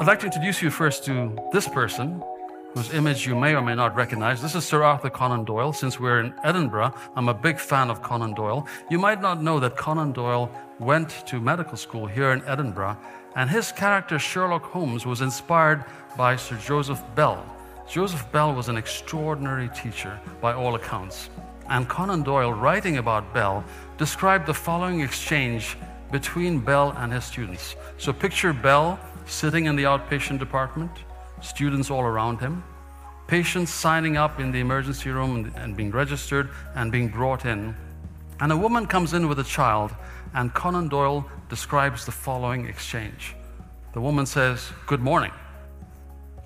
I'd like to introduce you first to this person, whose image you may or may not recognize. This is Sir Arthur Conan Doyle. Since we're in Edinburgh, I'm a big fan of Conan Doyle. You might not know that Conan Doyle went to medical school here in Edinburgh, and his character Sherlock Holmes was inspired by Sir Joseph Bell. Joseph Bell was an extraordinary teacher by all accounts. And Conan Doyle, writing about Bell, described the following exchange between Bell and his students. So picture Bell sitting in the outpatient department, students all around him, patients signing up in the emergency room and, being registered and being brought in. And a woman comes in with a child, and Conan Doyle describes the following exchange. The woman says, Good morning.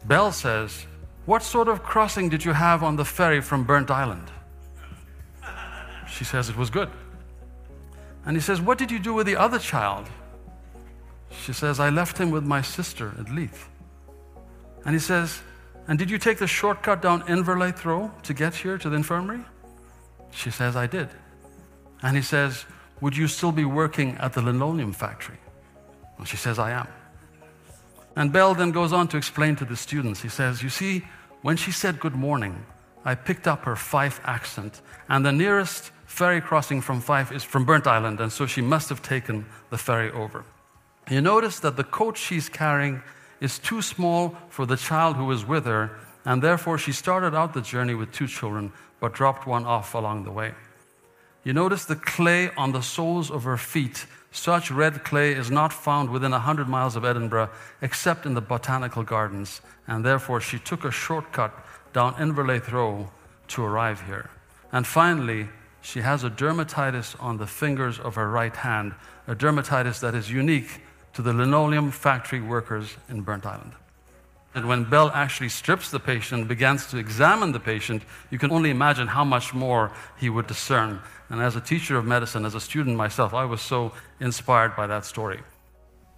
Bell says, What sort of crossing did you have on the ferry from Burntisland? She says, It was good. And he says, What did you do with the other child? She says, I left him with my sister at Leith. And he says, And did you take the shortcut down Inverleith Row to get here to the infirmary? She says, I did. And he says, Would you still be working at the linoleum factory? And she says, I am. And Bell then goes on to explain to the students. He says, You see, when she said good morning, I picked up her Fife accent, and the nearest ferry crossing from Fife is from Burntisland, and so she must have taken the ferry over. You notice that the coat she's carrying is too small for the child who is with her, and therefore she started out the journey with two children, but dropped one off along the way. You notice the clay on the soles of her feet. Such red clay is not found within a 100 miles of Edinburgh, except in the botanical gardens, and therefore she took a shortcut down Inverleith Row to arrive here. And finally, she has a dermatitis on the fingers of her right hand, a dermatitis that is unique to the linoleum factory workers in Burntisland. And when Bell actually strips the patient, and begins to examine the patient, you can only imagine how much more he would discern. And as a teacher of medicine, as a student myself, I was so inspired by that story.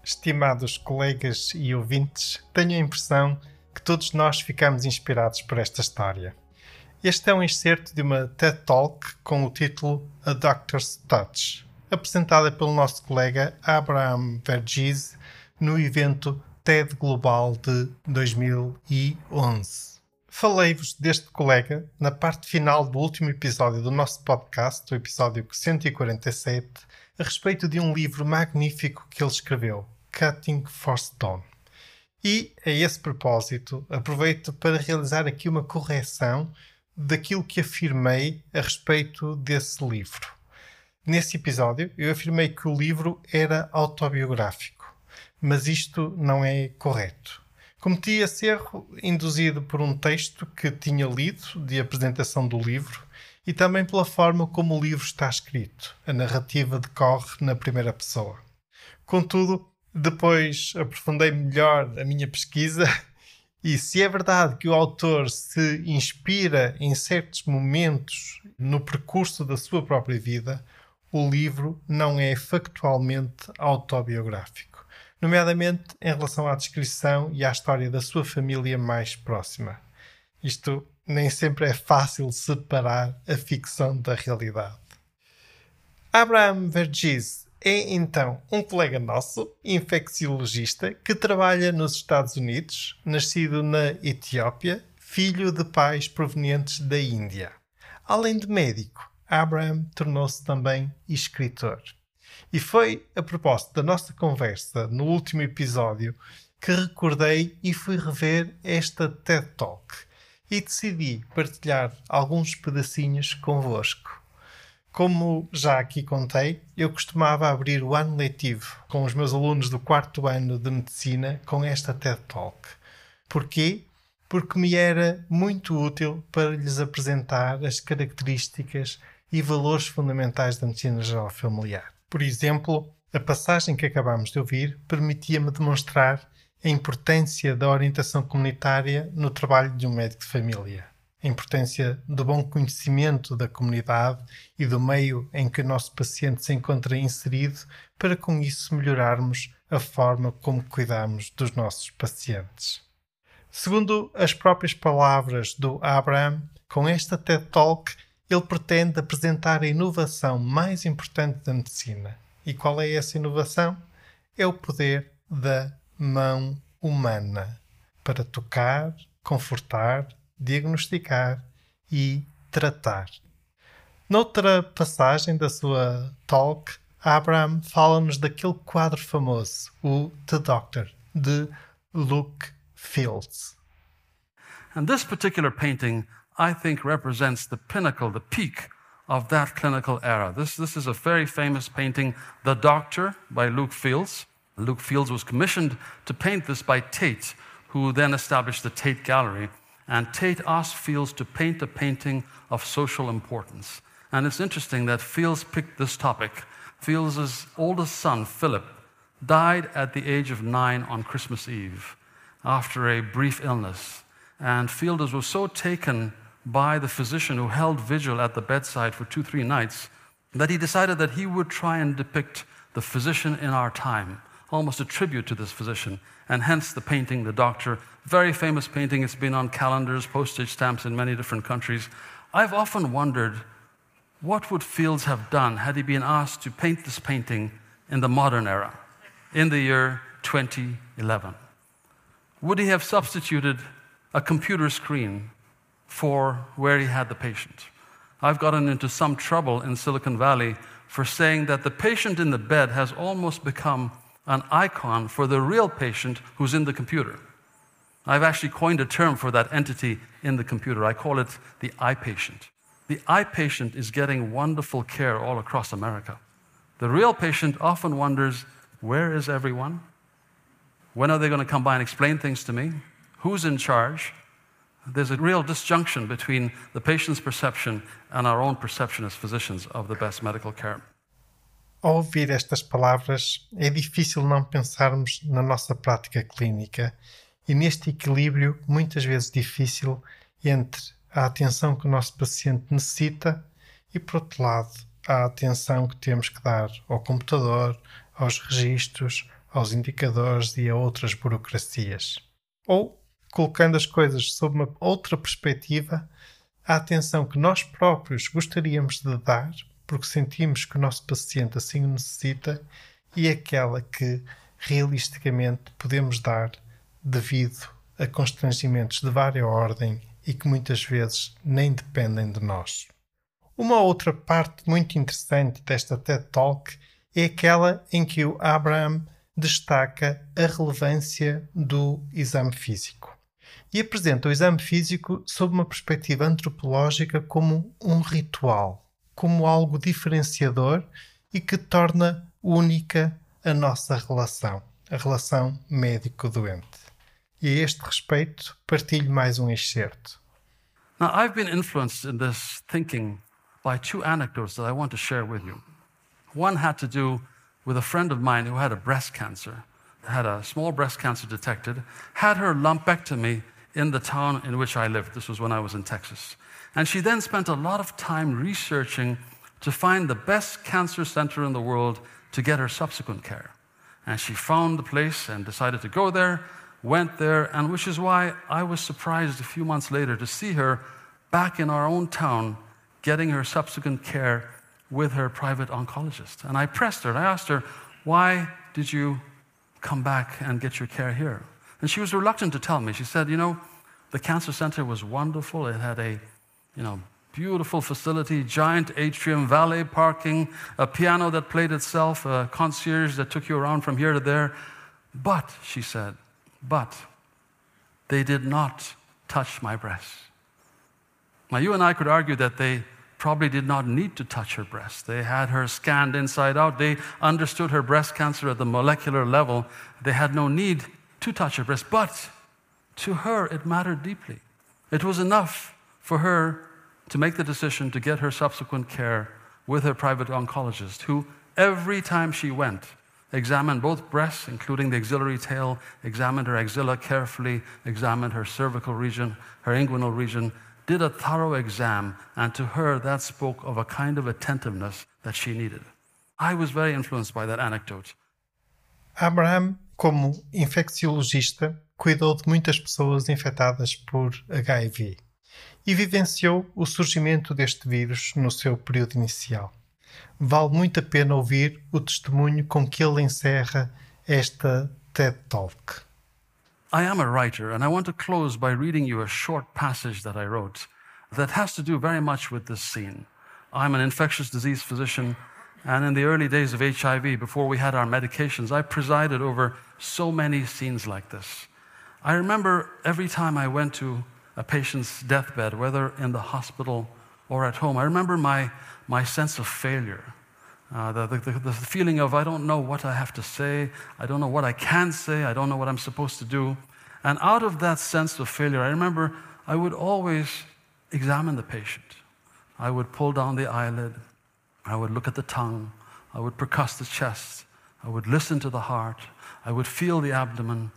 Estimados colegas e ouvintes, tenho a impressão que todos nós ficamos inspirados por esta história. Este é um excerto de uma TED Talk com o título A Doctor's Touch, apresentada pelo nosso colega Abraham Verghese no evento TED Global de 2011. Falei-vos deste colega na parte final do último episódio do nosso podcast, o episódio 147, a respeito de um livro magnífico que ele escreveu, Cutting for Stone. E, a esse propósito, aproveito para realizar aqui uma correção daquilo que afirmei a respeito desse livro. Nesse episódio, eu afirmei que o livro era autobiográfico, mas isto não é correto. Cometi esse erro induzido por um texto que tinha lido de apresentação do livro e também pela forma como o livro está escrito. A narrativa decorre na primeira pessoa. Contudo, depois aprofundei melhor a minha pesquisa e se é verdade que o autor se inspira em certos momentos no percurso da sua própria vida, o livro não é factualmente autobiográfico, nomeadamente em relação à descrição e à história da sua família mais próxima. Isto nem sempre é fácil separar a ficção da realidade. Abraham Verghese é então um colega nosso, infecciologista, que trabalha nos Estados Unidos, nascido na Etiópia, filho de pais provenientes da Índia. Além de médico, Abraham tornou-se também escritor. E foi a propósito da nossa conversa no último episódio que recordei e fui rever esta TED Talk e decidi partilhar alguns pedacinhos convosco. Como já aqui contei, eu costumava abrir o ano letivo com os meus alunos do quarto ano de medicina com esta TED Talk. Porquê? Porque me era muito útil para lhes apresentar as características e valores fundamentais da medicina geral familiar. Por exemplo, a passagem que acabamos de ouvir permitia-me demonstrar a importância da orientação comunitária no trabalho de um médico de família, a importância do bom conhecimento da comunidade e do meio em que o nosso paciente se encontra inserido, para com isso melhorarmos a forma como cuidamos dos nossos pacientes. Segundo as próprias palavras do Abraham, com esta TED Talk ele pretende apresentar a inovação mais importante da medicina. E qual é essa inovação? É o poder da mão humana para tocar, confortar, diagnosticar e tratar. Noutra passagem da sua talk, Abraham fala-nos daquele quadro famoso, o The Doctor, de Luke Fields. And this particular painting, I think, represents the pinnacle, the peak of that clinical era. This, this is a very famous painting, The Doctor by Luke Fildes. Luke Fildes was commissioned to paint this by Tate, who then established the Tate Gallery. And Tate asked Fildes to paint a painting of social importance. And it's interesting that Fildes picked this topic. Fildes' oldest son, Philip, died at the age of nine on Christmas Eve after a brief illness. And Fildes was so taken by the physician who held vigil at the bedside for two, three nights that he decided that he would try and depict the physician in our time almost a tribute to this physician, and hence the painting, The Doctor. Very famous painting. It's been on calendars, postage stamps in many different countries. I've often wondered what would Fildes have done had he been asked to paint this painting in the modern era, in the year 2011? Would he have substituted a computer screen for where he had the patient? I've gotten into some trouble in Silicon Valley for saying that the patient in the bed has almost become an icon for the real patient who's in the computer. I've actually coined a term for that entity in the computer. I call it the iPatient. The iPatient is getting wonderful care all across America. The real patient often wonders where is everyone? When are they going to come by and explain things to me? Who's in charge? There's a real disjunction between the patient's perception and our own perception as physicians of the best medical care. Ao ouvir estas palavras, é difícil não pensarmos na nossa prática clínica e neste equilíbrio, muitas vezes difícil, entre a atenção que o nosso paciente necessita e, por outro lado, a atenção que temos que dar ao computador, aos registros, aos indicadores e a outras burocracias. Ou, colocando as coisas sob uma outra perspectiva, a atenção que nós próprios gostaríamos de dar porque sentimos que o nosso paciente assim o necessita e aquela que realisticamente podemos dar devido a constrangimentos de várias ordem e que muitas vezes nem dependem de nós. Uma outra parte muito interessante desta TED Talk é aquela em que o Abraham destaca a relevância do exame físico e apresenta o exame físico sob uma perspectiva antropológica como um ritual como algo diferenciador e que torna única a nossa relação, a relação médico-doente. E a este respeito, partilho mais um excerto. Now, I've been influenced in this thinking by two anecdotes that I want to share with you. One had to do with a friend of mine who had a breast cancer, had a small breast cancer detected, had her lumpectomy in the town in which I lived. This was when I was in Texas. And she then spent a lot of time researching to find the best cancer center in the world to get her subsequent care. And she found the place and decided to go there, went there, and which is why I was surprised a few months later to see her back in our own town getting her subsequent care with her private oncologist. And I pressed her I asked her, Why did you come back and get your care here? And she was reluctant to tell me. She said, You know, the cancer center was wonderful. It had a you know, beautiful facility, giant atrium, valet parking, a piano that played itself, a concierge that took you around from here to there. But, she said, but they did not touch my breast. Now, you and I could argue that they probably did not need to touch her breast. They had her scanned inside out. They understood her breast cancer at the molecular level. They had no need to touch her breast. But to her, it mattered deeply. It was enough for her to make the decision to get her subsequent care with her private oncologist, who every time she went examined both breasts, including the axillary tail, examined her axilla carefully, examined her cervical region, her inguinal region, did a thorough exam, and to her that spoke of a kind of attentiveness that she needed. I was very influenced by that anecdote. Abraham, como infecciologista, cuidou de muitas pessoas infectadas por HIV e vivenciou o surgimento deste vírus no seu período inicial. Vale muito a pena ouvir o testemunho com que ele encerra esta TED Talk. I am a writer, and I want to close by reading you a short passage that I wrote that has to do very much with this scene. I'm an infectious disease physician, and in the early days of HIV, before we had our medications, I presided over so many scenes like this. I remember every time I went to a patient's deathbed, whether in the hospital or at home, I remember my, my sense of failure. Uh, the, the, the, feeling of, I don't know what I have to say, I don't know what I can say, I don't know what I'm supposed to do. And out of that sense of failure, I remember I would always examine the patient. I would pull down the eyelid, I would look at the tongue, I would percuss the chest, I would listen to the heart, I would feel the abdomen.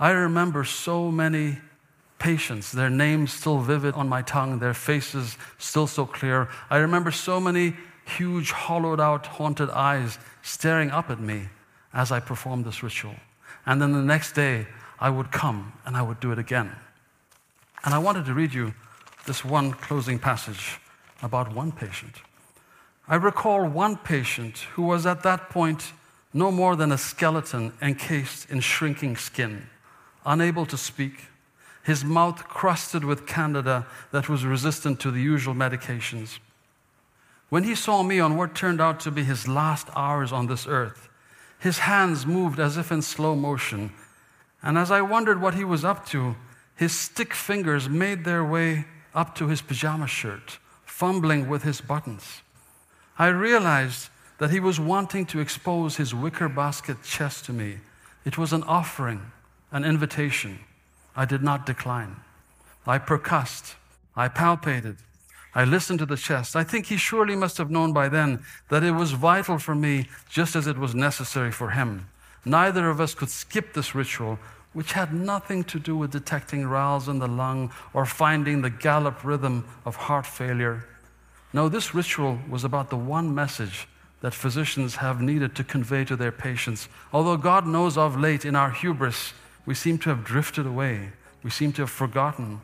I remember so many patients, their names still vivid on my tongue, their faces still so clear. I remember so many huge, hollowed out, haunted eyes staring up at me as I performed this ritual. And then the next day, I would come and I would do it again. And I wanted to read you this one closing passage about one patient. I recall one patient who was at that point no more than a skeleton encased in shrinking skin, unable to speak, his mouth crusted with candida that was resistant to the usual medications. When he saw me on what turned out to be his last hours on this earth, his hands moved as if in slow motion. And as I wondered what he was up to, his stick fingers made their way up to his pajama shirt, fumbling with his buttons. I realized that he was wanting to expose his wicker basket chest to me. It was an offering, an invitation. I did not decline. I percussed, I palpated, I listened to the chest. I think he surely must have known by then that it was vital for me just as it was necessary for him. Neither of us could skip this ritual, which had nothing to do with detecting rales in the lung or finding the gallop rhythm of heart failure. No, this ritual was about the one message that physicians have needed to convey to their patients. Although God knows of late in our hubris, we seem to have drifted away. We seem to have forgotten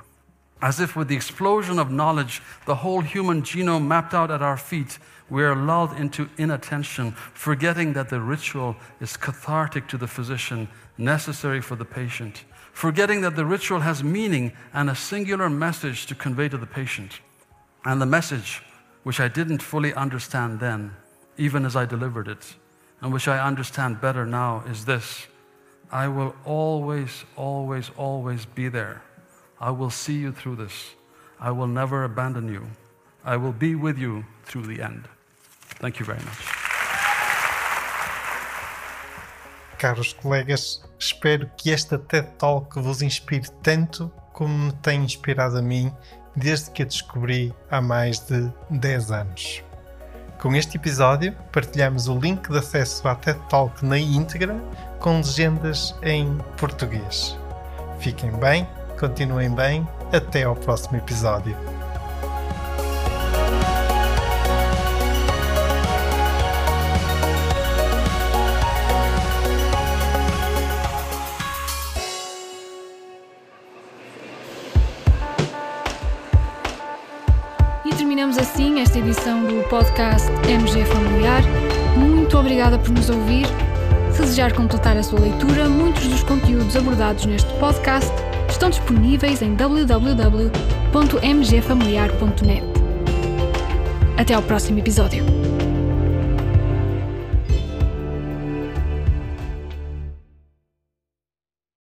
as if with the explosion of knowledge, the whole human genome mapped out at our feet, we are lulled into inattention, forgetting that the ritual is cathartic to the physician, necessary for the patient, forgetting that the ritual has meaning and a singular message to convey to the patient. And the message, which I didn't fully understand then, even as I delivered it, and which I understand better now, is this. I will always, always, always be there I will see you through this. I will never abandon you. I will be with you through the end. Thank you very much. Caros colegas, espero que esta TED Talk vos inspire tanto como me tem inspirado a mim desde que a descobri há mais de 10 anos. Com este episódio, partilhamos o link de acesso à TED Talk na íntegra com legendas em português. Fiquem bem continuem bem. Até ao próximo episódio. E terminamos assim esta edição do podcast MG Familiar. Muito obrigada por nos ouvir. Se desejar completar a sua leitura, muitos dos conteúdos abordados neste podcast estão disponíveis em www.mgfamiliar.net. Até ao próximo episódio.